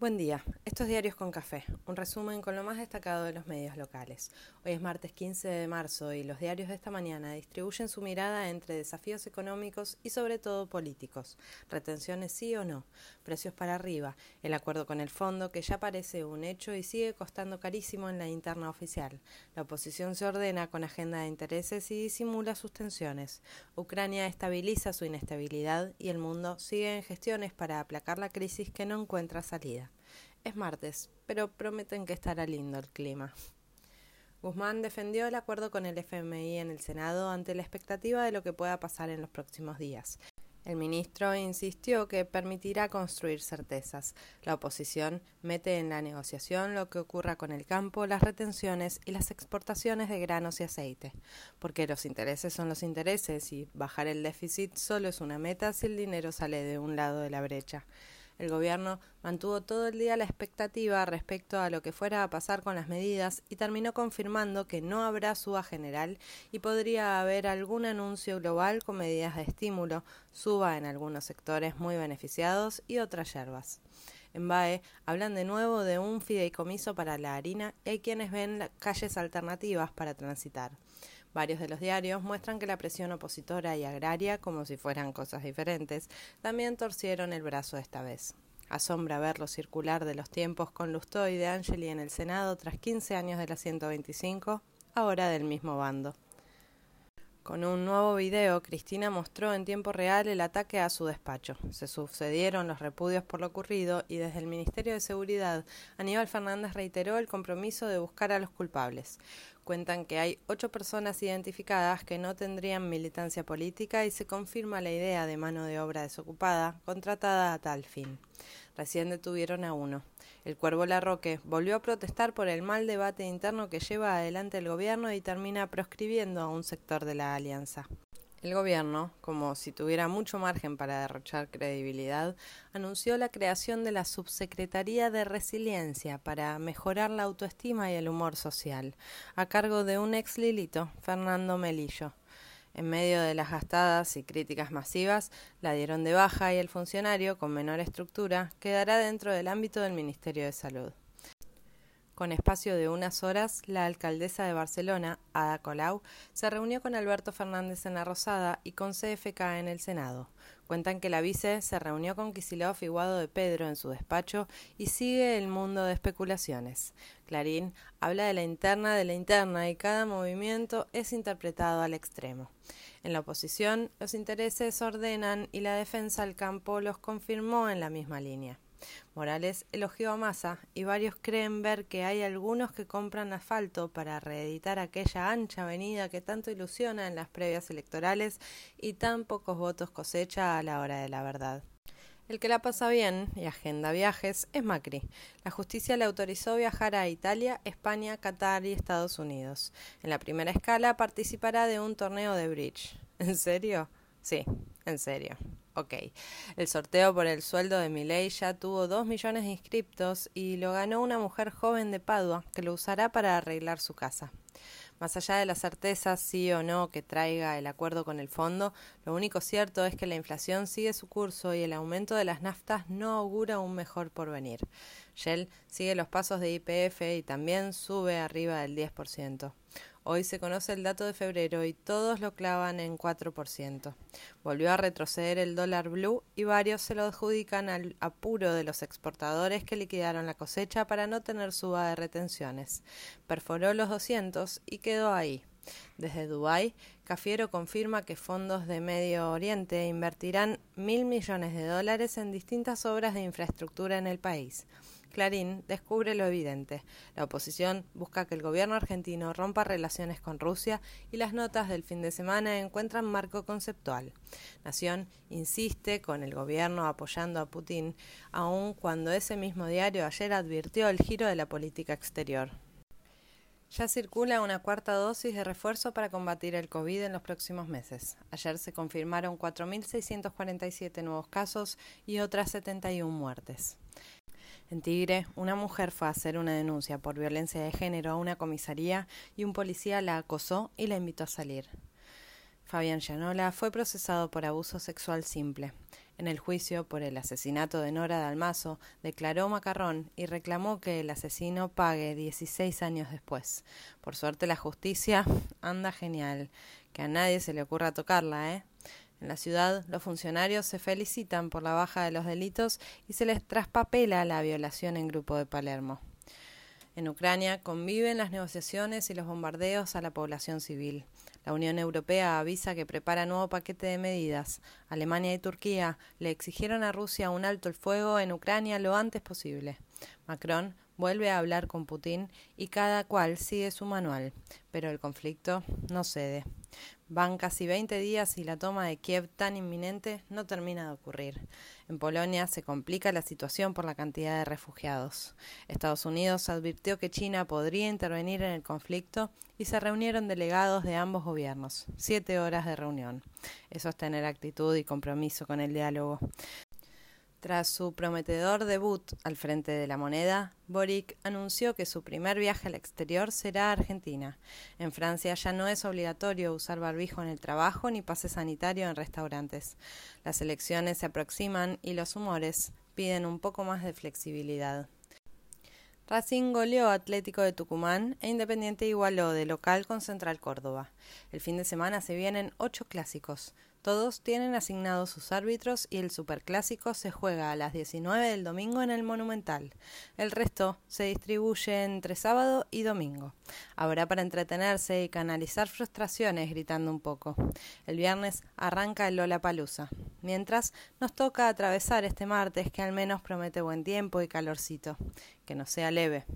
Buen día, estos diarios con café, un resumen con lo más destacado de los medios locales. Hoy es martes 15 de marzo y los diarios de esta mañana distribuyen su mirada entre desafíos económicos y sobre todo políticos. Retenciones sí o no, precios para arriba, el acuerdo con el fondo que ya parece un hecho y sigue costando carísimo en la interna oficial. La oposición se ordena con agenda de intereses y disimula sus tensiones. Ucrania estabiliza su inestabilidad y el mundo sigue en gestiones para aplacar la crisis que no encuentra salida. Es martes, pero prometen que estará lindo el clima. Guzmán defendió el acuerdo con el FMI en el Senado ante la expectativa de lo que pueda pasar en los próximos días. El ministro insistió que permitirá construir certezas. La oposición mete en la negociación lo que ocurra con el campo, las retenciones y las exportaciones de granos y aceite, porque los intereses son los intereses y bajar el déficit solo es una meta si el dinero sale de un lado de la brecha. El gobierno mantuvo todo el día la expectativa respecto a lo que fuera a pasar con las medidas y terminó confirmando que no habrá suba general y podría haber algún anuncio global con medidas de estímulo, suba en algunos sectores muy beneficiados y otras yerbas. En BAE hablan de nuevo de un fideicomiso para la harina y hay quienes ven calles alternativas para transitar. Varios de los diarios muestran que la presión opositora y agraria, como si fueran cosas diferentes, también torcieron el brazo esta vez. Asombra verlo circular de los tiempos con Lustó y de Angeli en el Senado tras 15 años de la 125, ahora del mismo bando. Con un nuevo video, Cristina mostró en tiempo real el ataque a su despacho. Se sucedieron los repudios por lo ocurrido y desde el Ministerio de Seguridad, Aníbal Fernández reiteró el compromiso de buscar a los culpables. Cuentan que hay ocho personas identificadas que no tendrían militancia política y se confirma la idea de mano de obra desocupada contratada a tal fin. Recién detuvieron a uno. El Cuervo Larroque volvió a protestar por el mal debate interno que lleva adelante el gobierno y termina proscribiendo a un sector de la alianza. El gobierno, como si tuviera mucho margen para derrochar credibilidad, anunció la creación de la Subsecretaría de Resiliencia para mejorar la autoestima y el humor social, a cargo de un ex Lilito, Fernando Melillo. En medio de las gastadas y críticas masivas, la dieron de baja y el funcionario, con menor estructura, quedará dentro del ámbito del Ministerio de Salud. Con espacio de unas horas, la alcaldesa de Barcelona, Ada Colau, se reunió con Alberto Fernández en la Rosada y con CFK en el Senado. Cuentan que la vice se reunió con Kisilov y Guado de Pedro en su despacho y sigue el mundo de especulaciones. Clarín habla de la interna de la interna y cada movimiento es interpretado al extremo. En la oposición, los intereses ordenan y la defensa al campo los confirmó en la misma línea. Morales elogió a Massa y varios creen ver que hay algunos que compran asfalto para reeditar aquella ancha avenida que tanto ilusiona en las previas electorales y tan pocos votos cosecha a la hora de la verdad. El que la pasa bien y agenda viajes es Macri. La justicia le autorizó viajar a Italia, España, Qatar y Estados Unidos. En la primera escala participará de un torneo de bridge. ¿En serio? Sí, en serio. Ok. El sorteo por el sueldo de Milei ya tuvo dos millones de inscriptos y lo ganó una mujer joven de Padua que lo usará para arreglar su casa. Más allá de la certeza sí o no que traiga el acuerdo con el fondo, lo único cierto es que la inflación sigue su curso y el aumento de las naftas no augura un mejor porvenir. Shell sigue los pasos de IPF y también sube arriba del 10%. Hoy se conoce el dato de febrero y todos lo clavan en 4%. Volvió a retroceder el dólar blue y varios se lo adjudican al apuro de los exportadores que liquidaron la cosecha para no tener suba de retenciones. Perforó los 200 y quedó ahí. Desde Dubái, Cafiero confirma que fondos de Medio Oriente invertirán mil millones de dólares en distintas obras de infraestructura en el país. Clarín descubre lo evidente. La oposición busca que el gobierno argentino rompa relaciones con Rusia y las notas del fin de semana encuentran marco conceptual. Nación insiste con el gobierno apoyando a Putin, aun cuando ese mismo diario ayer advirtió el giro de la política exterior. Ya circula una cuarta dosis de refuerzo para combatir el COVID en los próximos meses. Ayer se confirmaron 4.647 nuevos casos y otras 71 muertes. En Tigre, una mujer fue a hacer una denuncia por violencia de género a una comisaría y un policía la acosó y la invitó a salir. Fabián Llanola fue procesado por abuso sexual simple. En el juicio por el asesinato de Nora Dalmazo, declaró Macarrón y reclamó que el asesino pague 16 años después. Por suerte la justicia anda genial. Que a nadie se le ocurra tocarla, ¿eh? En la ciudad, los funcionarios se felicitan por la baja de los delitos y se les traspapela la violación en grupo de Palermo. En Ucrania conviven las negociaciones y los bombardeos a la población civil. La Unión Europea avisa que prepara nuevo paquete de medidas. Alemania y Turquía le exigieron a Rusia un alto el fuego en Ucrania lo antes posible. Macron vuelve a hablar con Putin y cada cual sigue su manual, pero el conflicto no cede. Van casi 20 días y la toma de Kiev tan inminente no termina de ocurrir. En Polonia se complica la situación por la cantidad de refugiados. Estados Unidos advirtió que China podría intervenir en el conflicto y se reunieron delegados de ambos gobiernos. Siete horas de reunión. Eso es tener actitud y compromiso con el diálogo. Tras su prometedor debut al frente de la moneda, Boric anunció que su primer viaje al exterior será a Argentina. En Francia ya no es obligatorio usar barbijo en el trabajo ni pase sanitario en restaurantes. Las elecciones se aproximan y los humores piden un poco más de flexibilidad. Racing goleó Atlético de Tucumán e Independiente igualó de local con Central Córdoba. El fin de semana se vienen ocho clásicos. Todos tienen asignados sus árbitros y el Superclásico se juega a las 19 del domingo en el Monumental. El resto se distribuye entre sábado y domingo. Habrá para entretenerse y canalizar frustraciones gritando un poco. El viernes arranca el Lola Palusa. Mientras nos toca atravesar este martes que al menos promete buen tiempo y calorcito. Que no sea leve.